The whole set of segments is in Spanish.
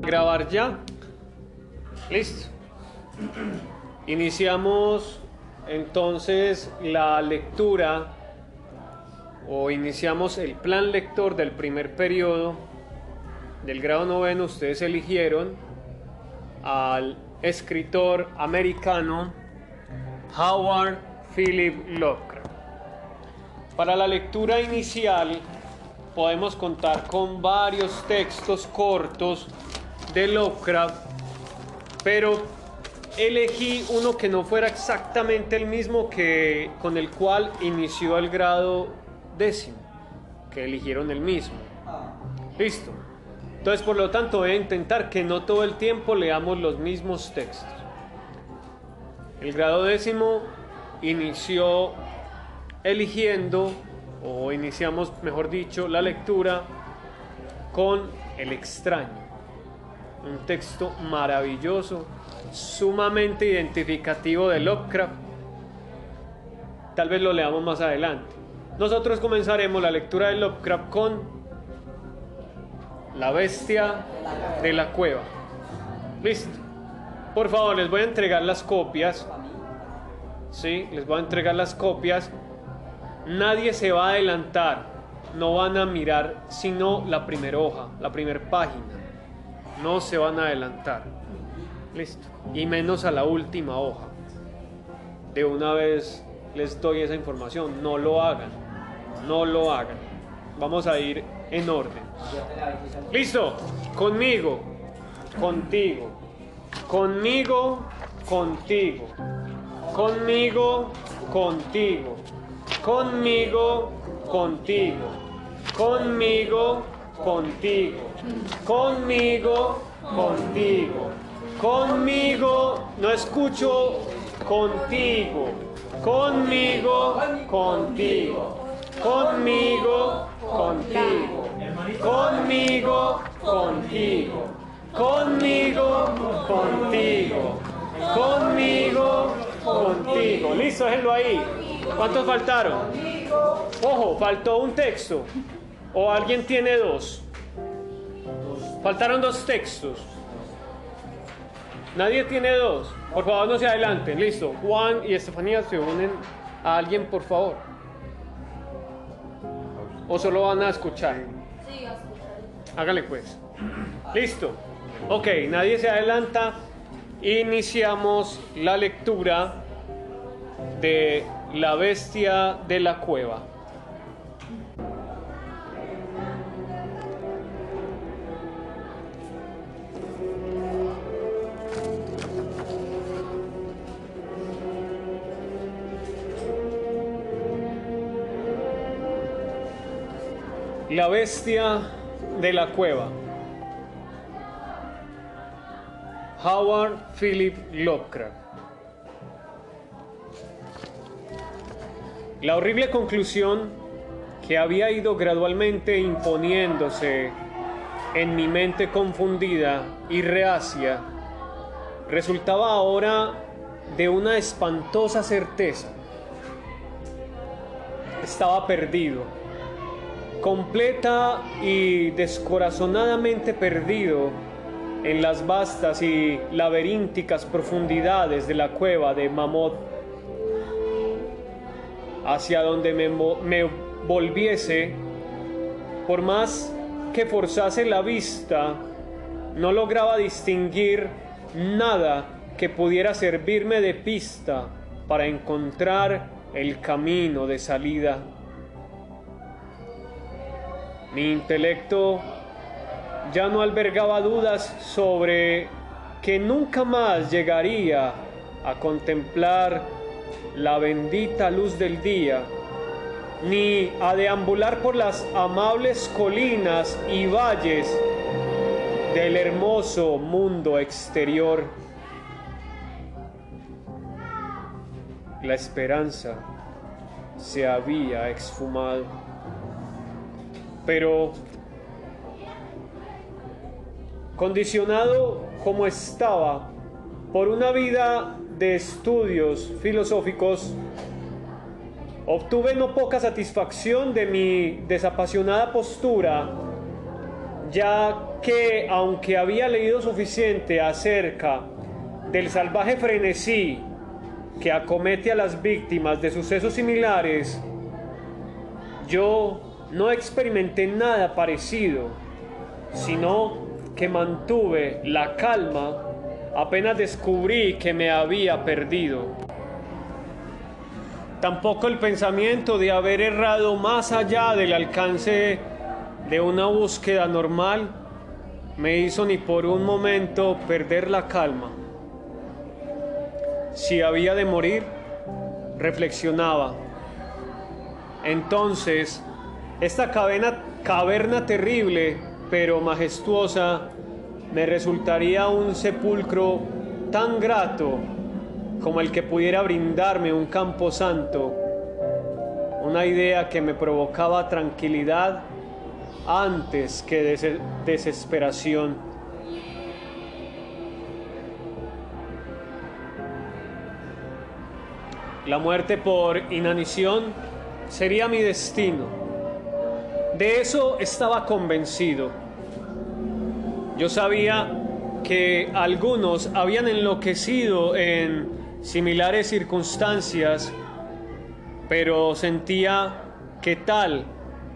Grabar ya. Listo. Iniciamos entonces la lectura o iniciamos el plan lector del primer periodo del grado noveno. Ustedes eligieron al escritor americano Howard Philip Lovecraft. Para la lectura inicial podemos contar con varios textos cortos de Lovecraft, pero elegí uno que no fuera exactamente el mismo que con el cual inició el grado décimo, que eligieron el mismo. Listo. Entonces, por lo tanto, voy a intentar que no todo el tiempo leamos los mismos textos. El grado décimo inició eligiendo, o iniciamos, mejor dicho, la lectura con El extraño. Un texto maravilloso, sumamente identificativo de Lovecraft. Tal vez lo leamos más adelante. Nosotros comenzaremos la lectura de Lovecraft con la bestia de la cueva. Listo. Por favor, les voy a entregar las copias. Sí, les voy a entregar las copias. Nadie se va a adelantar. No van a mirar sino la primera hoja, la primera página. No se van a adelantar. Listo. Y menos a la última hoja. De una vez les doy esa información. No lo hagan. No lo hagan. Vamos a ir en orden. Listo, conmigo, contigo, conmigo, contigo, conmigo, contigo, conmigo, contigo, conmigo, conmigo, contigo, conmigo, no escucho, contigo, conmigo, contigo, conmigo, contigo, conmigo, contigo, conmigo, contigo, conmigo, contigo. Listo, déjenlo ahí. ¿Cuántos faltaron? Ojo, faltó un texto. ¿O alguien tiene dos? Faltaron dos textos. Nadie tiene dos. Por favor, no se adelanten. Listo. Juan y Estefanía se unen a alguien, por favor. ¿O solo van a escuchar? Sí, a escuchar. Hágale pues. Listo. Ok, nadie se adelanta. Iniciamos la lectura de La bestia de la cueva. La bestia de la cueva. Howard Philip Lovecraft. La horrible conclusión que había ido gradualmente imponiéndose en mi mente confundida y reacia resultaba ahora de una espantosa certeza. Estaba perdido completa y descorazonadamente perdido en las vastas y laberínticas profundidades de la cueva de Mammoth, hacia donde me, me volviese, por más que forzase la vista, no lograba distinguir nada que pudiera servirme de pista para encontrar el camino de salida. Mi intelecto ya no albergaba dudas sobre que nunca más llegaría a contemplar la bendita luz del día, ni a deambular por las amables colinas y valles del hermoso mundo exterior. La esperanza se había esfumado pero condicionado como estaba por una vida de estudios filosóficos, obtuve no poca satisfacción de mi desapasionada postura, ya que aunque había leído suficiente acerca del salvaje frenesí que acomete a las víctimas de sucesos similares, yo no experimenté nada parecido, sino que mantuve la calma apenas descubrí que me había perdido. Tampoco el pensamiento de haber errado más allá del alcance de una búsqueda normal me hizo ni por un momento perder la calma. Si había de morir, reflexionaba. Entonces, esta caverna, terrible pero majestuosa me resultaría un sepulcro tan grato como el que pudiera brindarme un campo santo, una idea que me provocaba tranquilidad antes que desesperación. La muerte por inanición sería mi destino. De eso estaba convencido. Yo sabía que algunos habían enloquecido en similares circunstancias, pero sentía que tal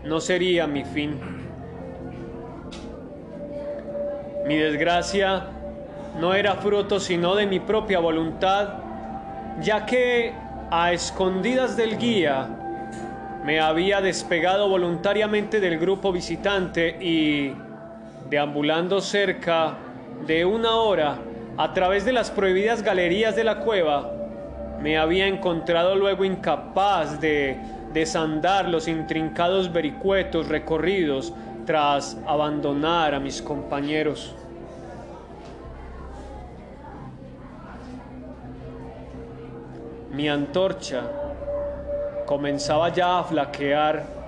no sería mi fin. Mi desgracia no era fruto sino de mi propia voluntad, ya que a escondidas del guía me había despegado voluntariamente del grupo visitante y, deambulando cerca de una hora a través de las prohibidas galerías de la cueva, me había encontrado luego incapaz de desandar los intrincados vericuetos recorridos tras abandonar a mis compañeros. Mi antorcha comenzaba ya a flaquear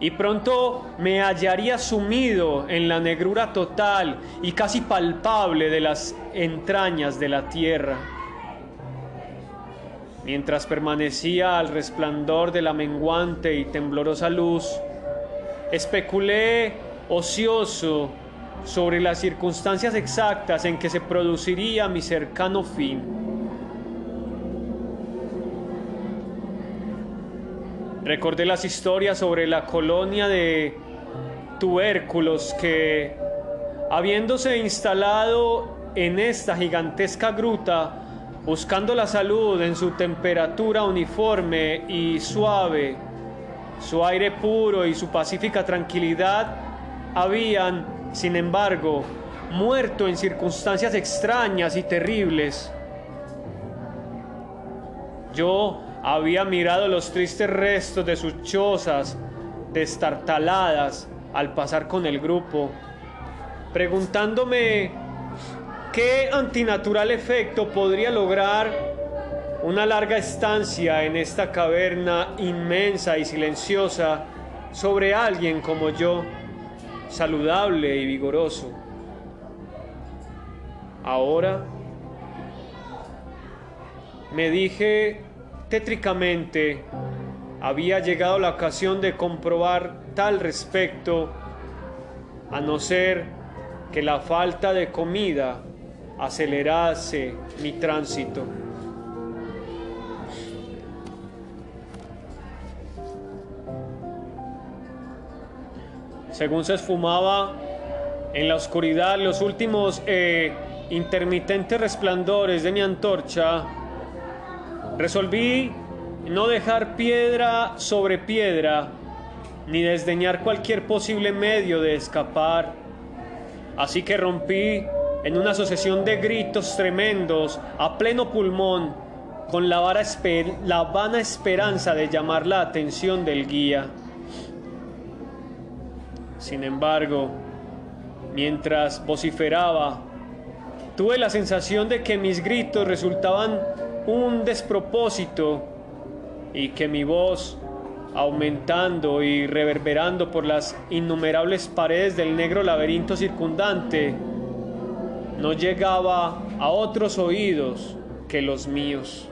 y pronto me hallaría sumido en la negrura total y casi palpable de las entrañas de la tierra. Mientras permanecía al resplandor de la menguante y temblorosa luz, especulé ocioso sobre las circunstancias exactas en que se produciría mi cercano fin. Recordé las historias sobre la colonia de tubérculos que, habiéndose instalado en esta gigantesca gruta, buscando la salud en su temperatura uniforme y suave, su aire puro y su pacífica tranquilidad, habían, sin embargo, muerto en circunstancias extrañas y terribles. Yo había mirado los tristes restos de sus chozas destartaladas al pasar con el grupo, preguntándome qué antinatural efecto podría lograr una larga estancia en esta caverna inmensa y silenciosa sobre alguien como yo, saludable y vigoroso. Ahora me dije había llegado la ocasión de comprobar tal respecto, a no ser que la falta de comida acelerase mi tránsito. Según se esfumaba en la oscuridad los últimos eh, intermitentes resplandores de mi antorcha, Resolví no dejar piedra sobre piedra, ni desdeñar cualquier posible medio de escapar. Así que rompí en una sucesión de gritos tremendos a pleno pulmón, con la, la vana esperanza de llamar la atención del guía. Sin embargo, mientras vociferaba, tuve la sensación de que mis gritos resultaban un despropósito y que mi voz, aumentando y reverberando por las innumerables paredes del negro laberinto circundante, no llegaba a otros oídos que los míos.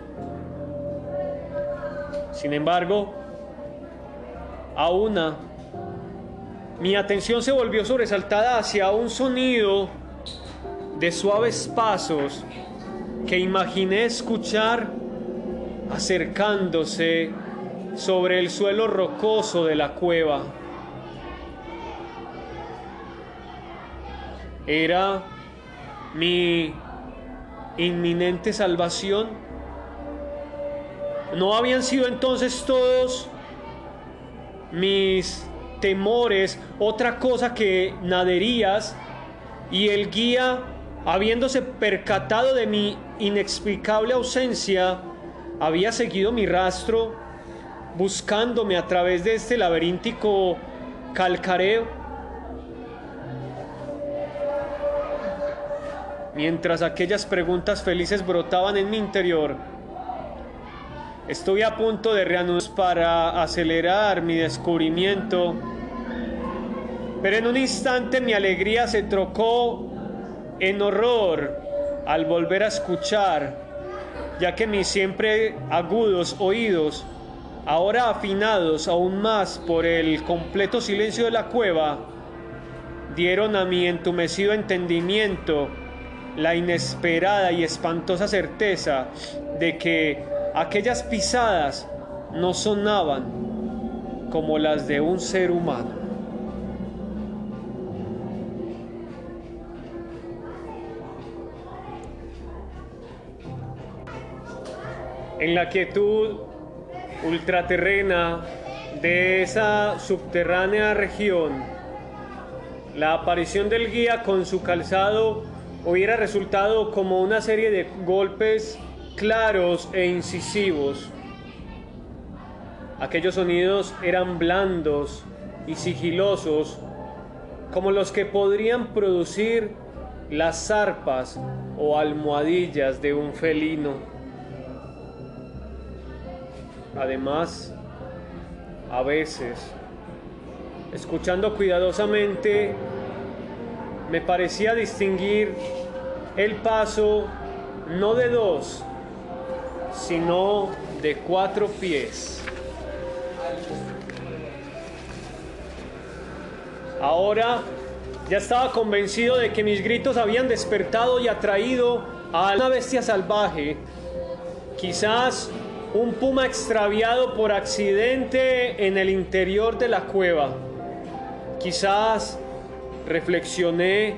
Sin embargo, a una mi atención se volvió sobresaltada hacia un sonido de suaves pasos que imaginé escuchar acercándose sobre el suelo rocoso de la cueva. Era mi inminente salvación. ¿No habían sido entonces todos mis temores otra cosa que naderías y el guía, habiéndose percatado de mi inexplicable ausencia, había seguido mi rastro buscándome a través de este laberíntico calcareo? Mientras aquellas preguntas felices brotaban en mi interior, estuve a punto de reanudar para acelerar mi descubrimiento, pero en un instante mi alegría se trocó en horror al volver a escuchar, ya que mis siempre agudos oídos, ahora afinados aún más por el completo silencio de la cueva, dieron a mi entumecido entendimiento la inesperada y espantosa certeza de que aquellas pisadas no sonaban como las de un ser humano. En la quietud ultraterrena de esa subterránea región, la aparición del guía con su calzado hubiera resultado como una serie de golpes claros e incisivos. Aquellos sonidos eran blandos y sigilosos, como los que podrían producir las zarpas o almohadillas de un felino. Además, a veces, escuchando cuidadosamente, me parecía distinguir el paso no de dos, sino de cuatro pies. Ahora ya estaba convencido de que mis gritos habían despertado y atraído a una bestia salvaje, quizás un puma extraviado por accidente en el interior de la cueva, quizás reflexioné,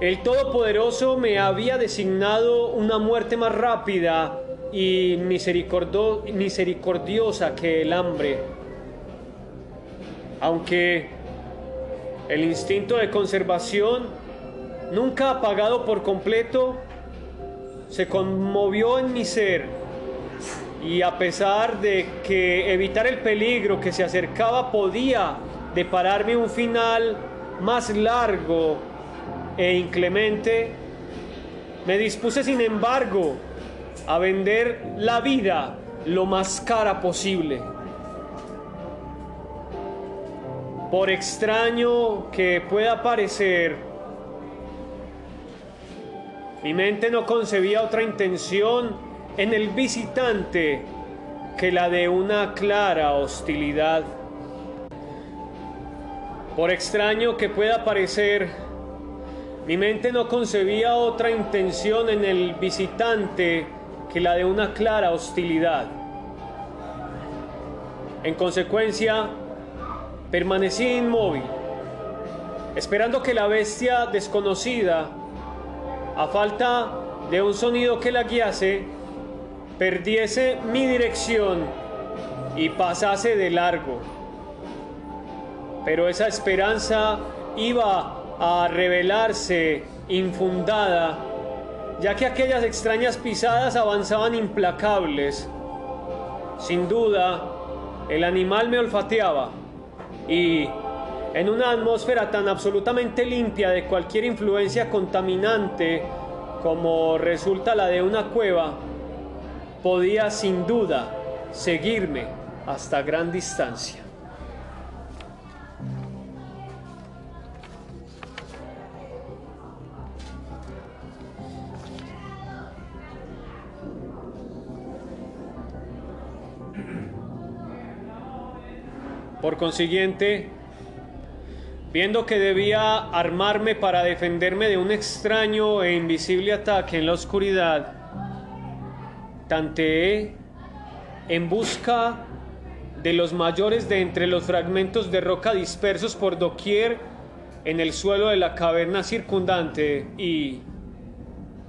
el Todopoderoso me había designado una muerte más rápida y misericordiosa que el hambre. Aunque el instinto de conservación, nunca apagado por completo, se conmovió en mi ser y a pesar de que evitar el peligro que se acercaba podía depararme un final más largo e inclemente, me dispuse sin embargo a vender la vida lo más cara posible. Por extraño que pueda parecer, mi mente no concebía otra intención en el visitante que la de una clara hostilidad. Por extraño que pueda parecer, mi mente no concebía otra intención en el visitante que la de una clara hostilidad. En consecuencia, permanecí inmóvil, esperando que la bestia desconocida, a falta de un sonido que la guiase, perdiese mi dirección y pasase de largo pero esa esperanza iba a revelarse infundada, ya que aquellas extrañas pisadas avanzaban implacables. Sin duda, el animal me olfateaba y en una atmósfera tan absolutamente limpia de cualquier influencia contaminante como resulta la de una cueva, podía sin duda seguirme hasta gran distancia. Por consiguiente, Viendo que debía armarme para defenderme de un extraño e invisible ataque en la oscuridad, tanteé en busca de los mayores de entre los fragmentos de roca dispersos por doquier en el suelo de la caverna circundante y,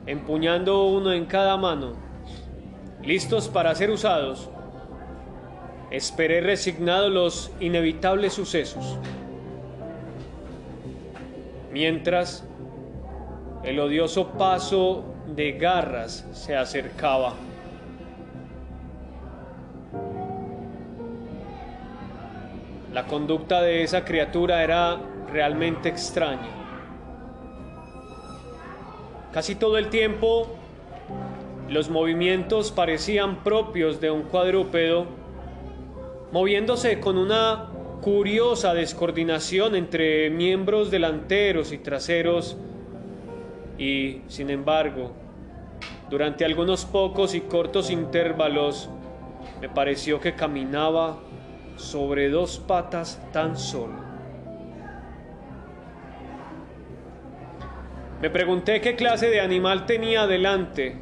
empuñando uno en cada mano, listos para ser usados, esperé resignado los inevitables sucesos. Mientras el odioso paso de garras se acercaba. La conducta de esa criatura era realmente extraña. Casi todo el tiempo los movimientos parecían propios de un cuadrúpedo, moviéndose con una curiosa descoordinación entre miembros delanteros y traseros y, sin embargo, durante algunos pocos y cortos intervalos me pareció que caminaba sobre dos patas tan solo. Me pregunté qué clase de animal tenía delante.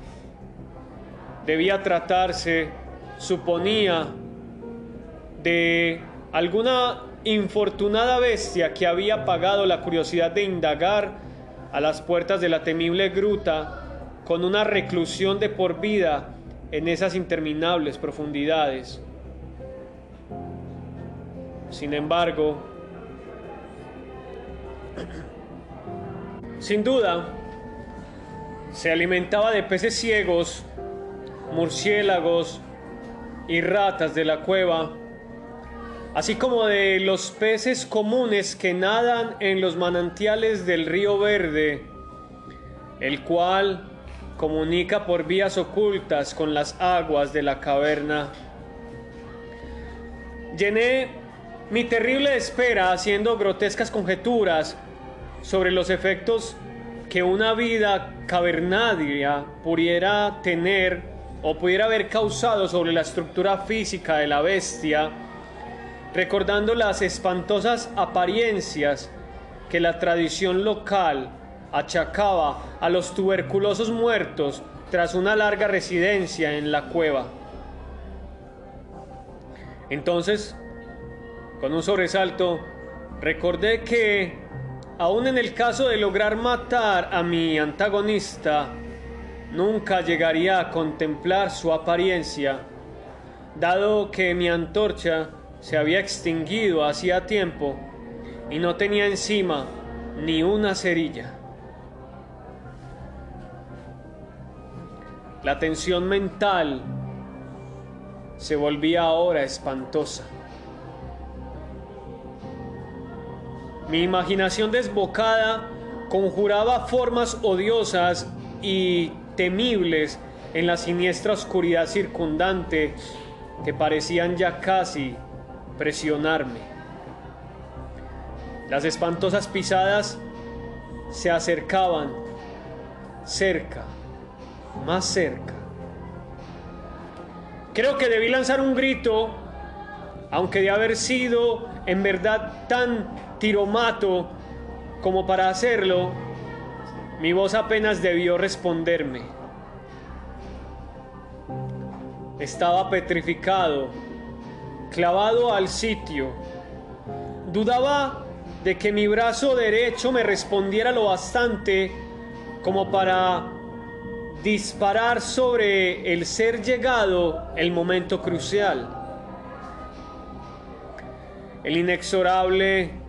Debía tratarse, suponía, de alguna infortunada bestia que había pagado la curiosidad de indagar a las puertas de la temible gruta con una reclusión de por vida en esas interminables profundidades. Sin embargo, sin duda, se alimentaba de peces ciegos, murciélagos y ratas de la cueva, así como de los peces comunes que nadan en los manantiales del río Verde, el cual comunica por vías ocultas con las aguas de la caverna. Llené mi terrible espera haciendo grotescas conjeturas sobre los efectos que una vida cavernaria pudiera tener o pudiera haber causado sobre la estructura física de la bestia, recordando las espantosas apariencias que la tradición local achacaba a los tuberculosos muertos tras una larga residencia en la cueva. Entonces, con un sobresalto, recordé que Aún en el caso de lograr matar a mi antagonista, nunca llegaría a contemplar su apariencia, dado que mi antorcha se había extinguido hacía tiempo y no tenía encima ni una cerilla. La tensión mental se volvía ahora espantosa. Mi imaginación desbocada conjuraba formas odiosas y temibles en la siniestra oscuridad circundante que parecían ya casi presionarme. Las espantosas pisadas se acercaban cerca, más cerca. Creo que debí lanzar un grito, aunque de haber sido en verdad tan tiromato como para hacerlo, mi voz apenas debió responderme. Estaba petrificado, clavado al sitio. Dudaba de que mi brazo derecho me respondiera lo bastante como para disparar sobre el ser llegado el momento crucial. El inexorable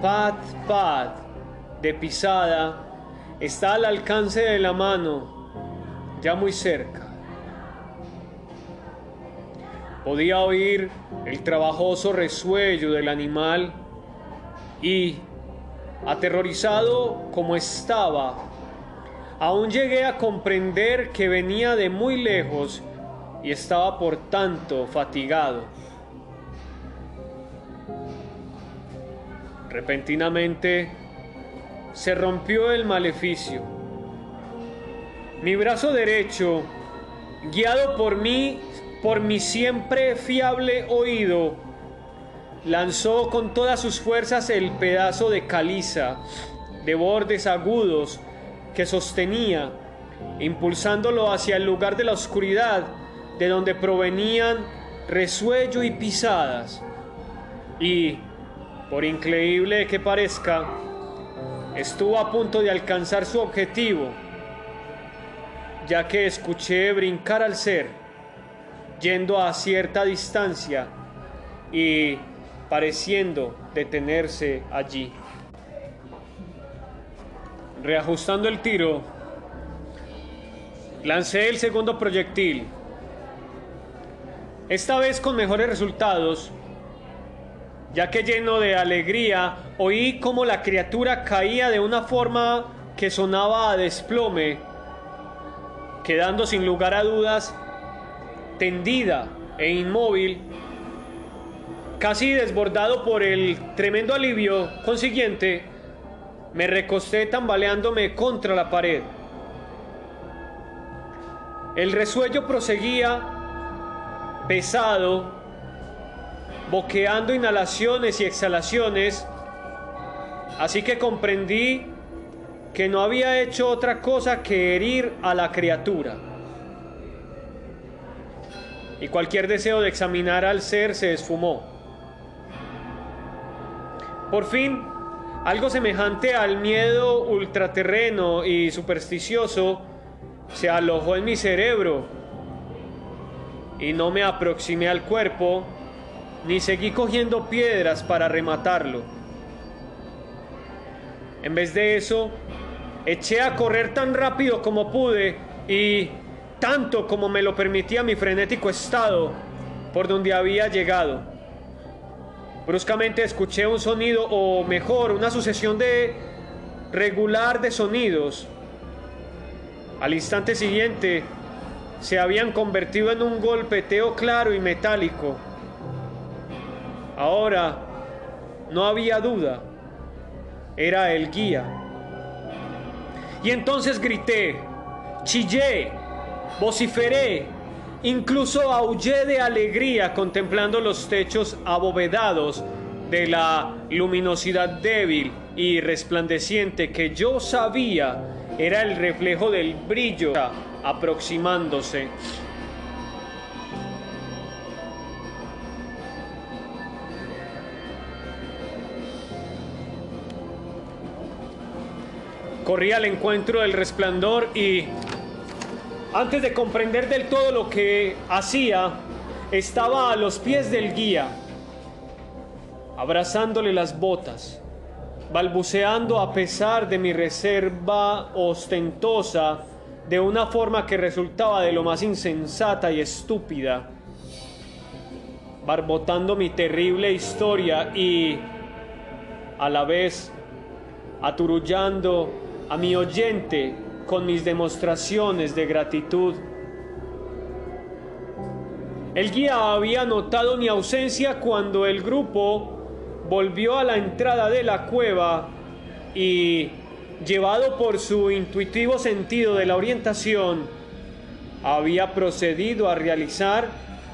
Pat, pat de pisada está al alcance de la mano, ya muy cerca. Podía oír el trabajoso resuello del animal y, aterrorizado como estaba, aún llegué a comprender que venía de muy lejos y estaba por tanto fatigado. Repentinamente se rompió el maleficio. Mi brazo derecho, guiado por mí, por mi siempre fiable oído, lanzó con todas sus fuerzas el pedazo de caliza de bordes agudos que sostenía, impulsándolo hacia el lugar de la oscuridad de donde provenían resuello y pisadas. Y, por increíble que parezca, estuvo a punto de alcanzar su objetivo, ya que escuché brincar al ser, yendo a cierta distancia y pareciendo detenerse allí. Reajustando el tiro, lancé el segundo proyectil, esta vez con mejores resultados, ya que lleno de alegría oí como la criatura caía de una forma que sonaba a desplome, quedando sin lugar a dudas tendida e inmóvil Casi desbordado por el tremendo alivio consiguiente, me recosté tambaleándome contra la pared. El resuello proseguía pesado, boqueando inhalaciones y exhalaciones, así que comprendí que no había hecho otra cosa que herir a la criatura. Y cualquier deseo de examinar al ser se esfumó. Por fin, algo semejante al miedo ultraterreno y supersticioso se alojó en mi cerebro y no me aproximé al cuerpo ni seguí cogiendo piedras para rematarlo. En vez de eso, eché a correr tan rápido como pude y tanto como me lo permitía mi frenético estado por donde había llegado. Bruscamente escuché un sonido, o mejor, una sucesión de regular de sonidos. Al instante siguiente se habían convertido en un golpeteo claro y metálico. Ahora no había duda, era el guía. Y entonces grité, chillé, vociferé, Incluso aullé de alegría contemplando los techos abovedados de la luminosidad débil y resplandeciente que yo sabía era el reflejo del brillo aproximándose. Corrí al encuentro del resplandor y antes de comprender del todo lo que hacía, estaba a los pies del guía, abrazándole las botas, balbuceando a pesar de mi reserva ostentosa de una forma que resultaba de lo más insensata y estúpida, barbotando mi terrible historia y a la vez aturullando a mi oyente con mis demostraciones de gratitud. El guía había notado mi ausencia cuando el grupo volvió a la entrada de la cueva y, llevado por su intuitivo sentido de la orientación, había procedido a realizar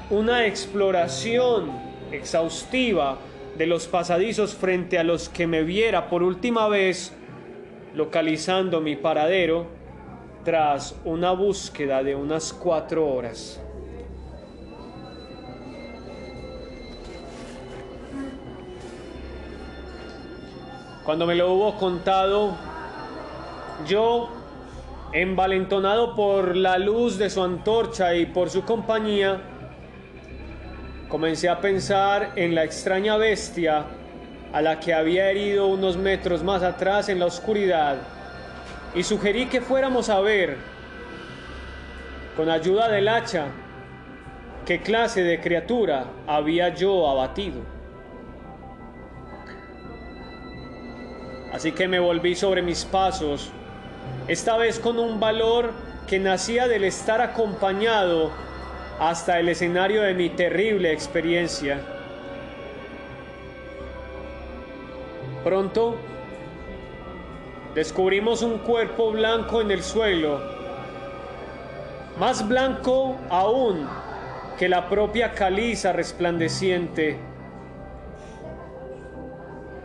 una exploración exhaustiva de los pasadizos frente a los que me viera por última vez, localizando mi paradero tras una búsqueda de unas cuatro horas. Cuando me lo hubo contado, yo, envalentonado por la luz de su antorcha y por su compañía, comencé a pensar en la extraña bestia a la que había herido unos metros más atrás en la oscuridad y sugerí que fuéramos a ver, con ayuda del hacha, qué clase de criatura había yo abatido. Así que me volví sobre mis pasos, esta vez con un valor que nacía del estar acompañado hasta el escenario de mi terrible experiencia. Pronto descubrimos un cuerpo blanco en el suelo, más blanco aún que la propia caliza resplandeciente.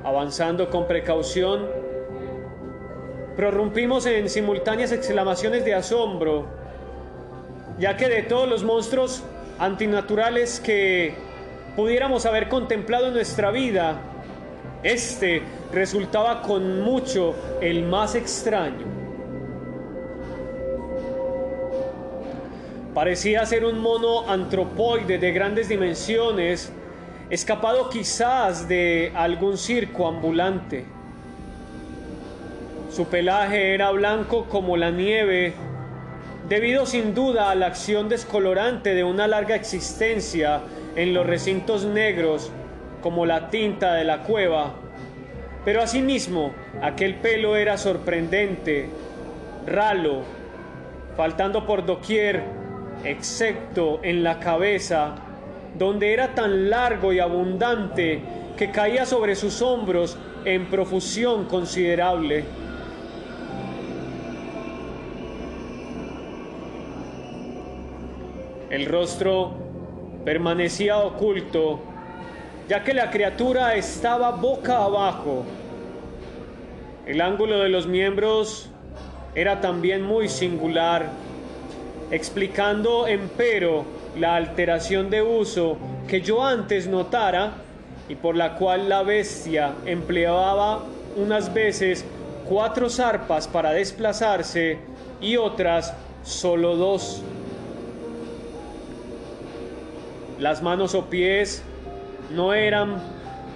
Avanzando con precaución, prorrumpimos en simultáneas exclamaciones de asombro, ya que de todos los monstruos antinaturales que pudiéramos haber contemplado en nuestra vida, este resultaba con mucho el más extraño. Parecía ser un mono antropoide de grandes dimensiones, escapado quizás de algún circo ambulante. Su pelaje era blanco como la nieve, debido sin duda a la acción descolorante de una larga existencia en los recintos negros como la tinta de la cueva. Pero asimismo, aquel pelo era sorprendente, ralo, faltando por doquier, excepto en la cabeza, donde era tan largo y abundante que caía sobre sus hombros en profusión considerable. El rostro permanecía oculto, ya que la criatura estaba boca abajo. El ángulo de los miembros era también muy singular, explicando empero la alteración de uso que yo antes notara y por la cual la bestia empleaba unas veces cuatro zarpas para desplazarse y otras solo dos. Las manos o pies no eran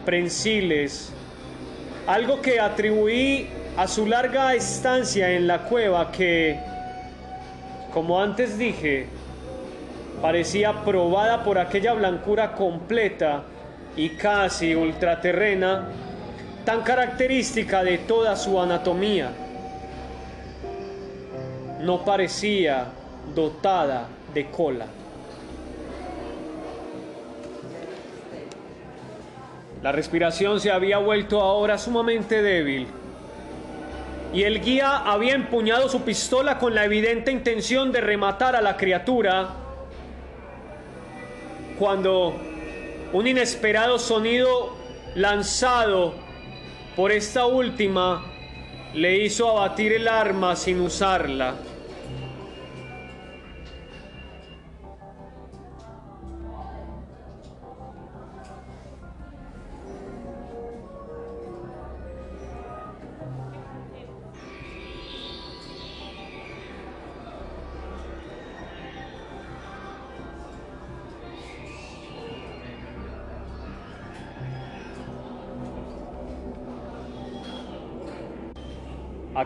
prensiles, algo que atribuí a su larga estancia en la cueva que, como antes dije, parecía probada por aquella blancura completa y casi ultraterrena, tan característica de toda su anatomía. No parecía dotada de cola. La respiración se había vuelto ahora sumamente débil y el guía había empuñado su pistola con la evidente intención de rematar a la criatura cuando un inesperado sonido lanzado por esta última le hizo abatir el arma sin usarla.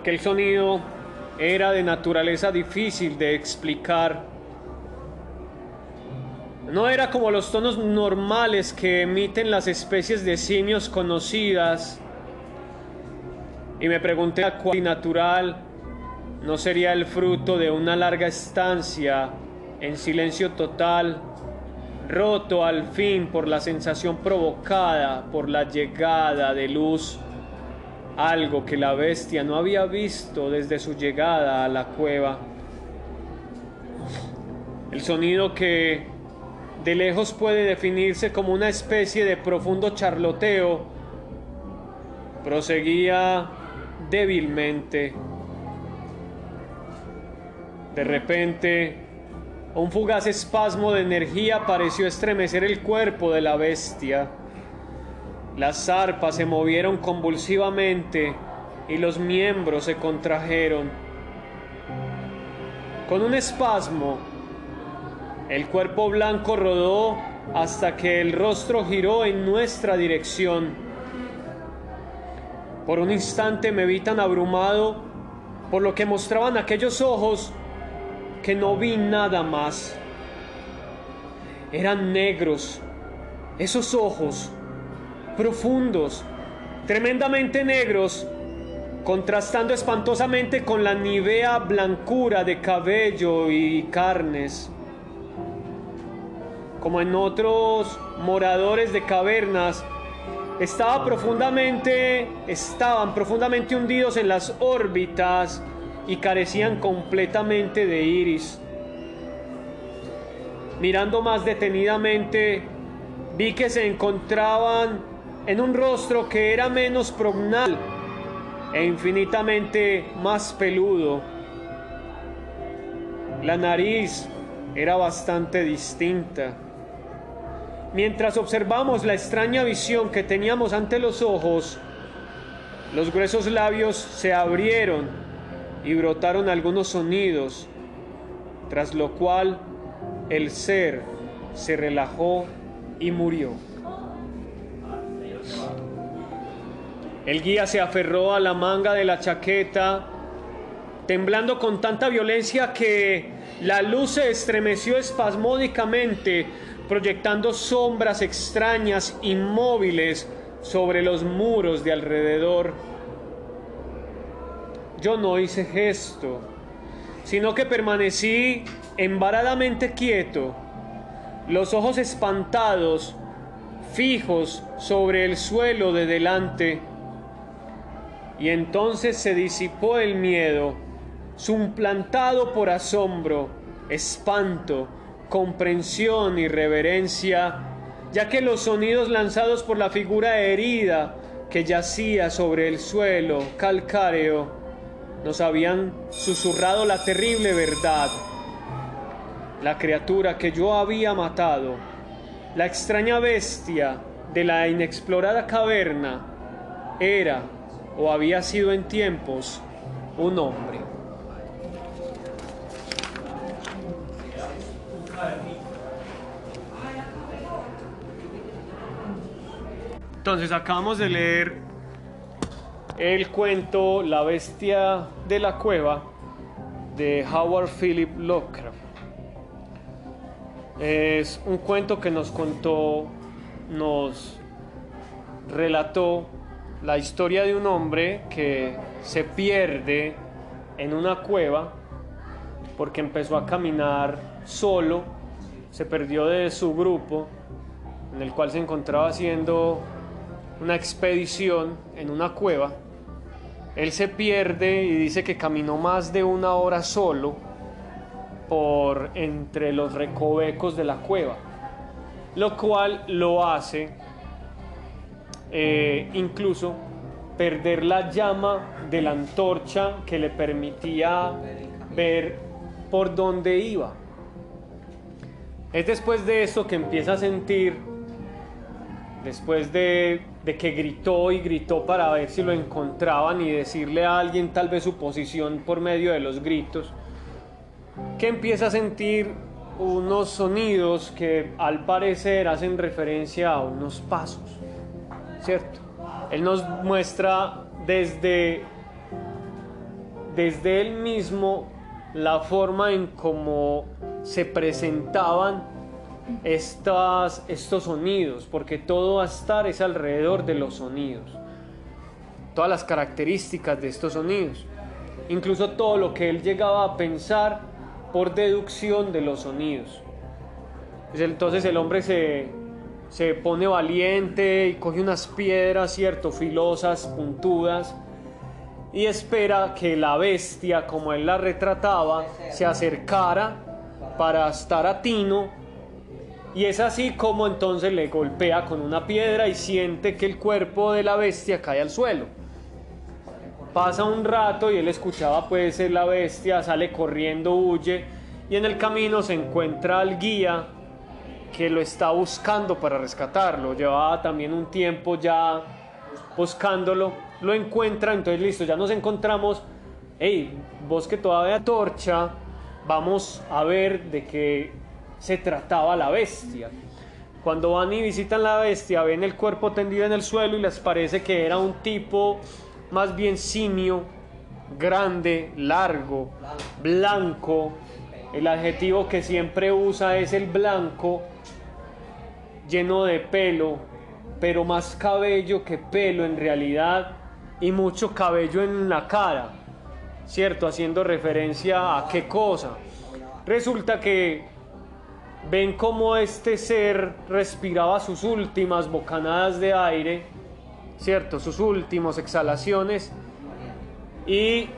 Aquel sonido era de naturaleza difícil de explicar. No era como los tonos normales que emiten las especies de simios conocidas. Y me pregunté cuál natural no sería el fruto de una larga estancia en silencio total, roto al fin por la sensación provocada por la llegada de luz algo que la bestia no había visto desde su llegada a la cueva. El sonido que de lejos puede definirse como una especie de profundo charloteo, proseguía débilmente. De repente, un fugaz espasmo de energía pareció estremecer el cuerpo de la bestia. Las zarpas se movieron convulsivamente y los miembros se contrajeron. Con un espasmo, el cuerpo blanco rodó hasta que el rostro giró en nuestra dirección. Por un instante me vi tan abrumado por lo que mostraban aquellos ojos que no vi nada más. Eran negros, esos ojos profundos, tremendamente negros, contrastando espantosamente con la nivea blancura de cabello y carnes. Como en otros moradores de cavernas, estaba profundamente, estaban profundamente hundidos en las órbitas y carecían completamente de iris. Mirando más detenidamente, vi que se encontraban en un rostro que era menos prognal e infinitamente más peludo. La nariz era bastante distinta. Mientras observamos la extraña visión que teníamos ante los ojos, los gruesos labios se abrieron y brotaron algunos sonidos, tras lo cual el ser se relajó y murió. El guía se aferró a la manga de la chaqueta, temblando con tanta violencia que la luz se estremeció espasmódicamente, proyectando sombras extrañas, inmóviles, sobre los muros de alrededor. Yo no hice gesto, sino que permanecí embaradamente quieto, los ojos espantados, fijos sobre el suelo de delante. Y entonces se disipó el miedo, suplantado por asombro, espanto, comprensión y reverencia, ya que los sonidos lanzados por la figura herida que yacía sobre el suelo calcáreo nos habían susurrado la terrible verdad. La criatura que yo había matado, la extraña bestia de la inexplorada caverna, era o había sido en tiempos un hombre. Entonces acabamos de leer el cuento La bestia de la cueva de Howard Philip Lovecraft. Es un cuento que nos contó, nos relató la historia de un hombre que se pierde en una cueva porque empezó a caminar solo, se perdió de su grupo en el cual se encontraba haciendo una expedición en una cueva. Él se pierde y dice que caminó más de una hora solo por entre los recovecos de la cueva, lo cual lo hace eh, incluso perder la llama de la antorcha que le permitía ver por dónde iba. Es después de eso que empieza a sentir, después de, de, que gritó y gritó para ver si lo encontraban y decirle a alguien tal vez su posición por medio de los gritos, que empieza a sentir unos sonidos que al parecer hacen referencia a unos pasos, ¿cierto? Él nos muestra desde, desde él mismo la forma en cómo se presentaban estas, estos sonidos, porque todo a estar es alrededor de los sonidos, todas las características de estos sonidos, incluso todo lo que él llegaba a pensar por deducción de los sonidos. Entonces el hombre se, se pone valiente y coge unas piedras, cierto, filosas, puntudas, y espera que la bestia, como él la retrataba, se acercara para estar a tino. Y es así como entonces le golpea con una piedra y siente que el cuerpo de la bestia cae al suelo. Pasa un rato y él escuchaba pues la bestia, sale corriendo, huye y en el camino se encuentra al guía que lo está buscando para rescatarlo. Llevaba también un tiempo ya buscándolo, lo encuentra, entonces listo, ya nos encontramos. Hey, vos que todavía torcha, vamos a ver de qué se trataba la bestia. Cuando van y visitan la bestia, ven el cuerpo tendido en el suelo y les parece que era un tipo más bien simio, grande, largo, blanco. El adjetivo que siempre usa es el blanco, lleno de pelo, pero más cabello que pelo en realidad y mucho cabello en la cara, ¿cierto? Haciendo referencia a qué cosa. Resulta que ven cómo este ser respiraba sus últimas bocanadas de aire, ¿cierto? Sus últimas exhalaciones y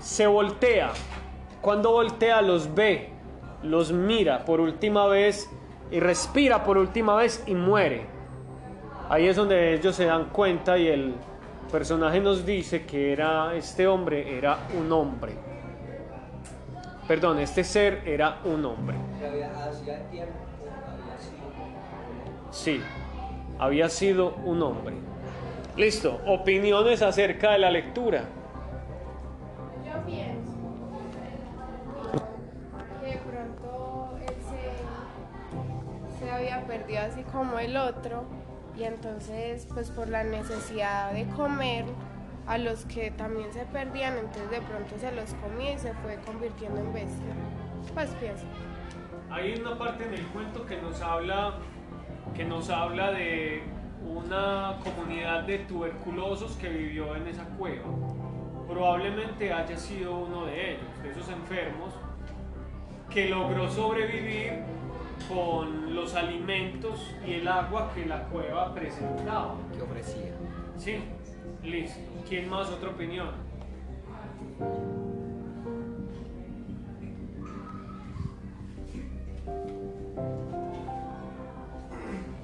se voltea. Cuando voltea los ve, los mira por última vez y respira por última vez y muere. Ahí es donde ellos se dan cuenta y el personaje nos dice que era este hombre era un hombre. Perdón, este ser era un hombre. Sí, había sido un hombre. Listo, opiniones acerca de la lectura. Yo pienso que de pronto él se, había perdido así como el otro y entonces pues por la necesidad de comer a los que también se perdían, entonces de pronto se los comía y se fue convirtiendo en bestia. Pues pienso. Hay una parte en el cuento que nos habla que nos habla de una comunidad de tuberculosos que vivió en esa cueva. Probablemente haya sido uno de ellos, de esos enfermos, que logró sobrevivir con los alimentos y el agua que la cueva presentaba. que ofrecía. Sí, listo. ¿Quién más? Otra opinión.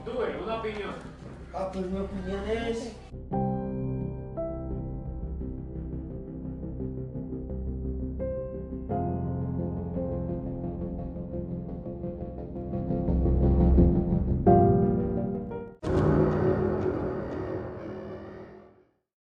Tuve una opinión. Ah, pues mi opinión es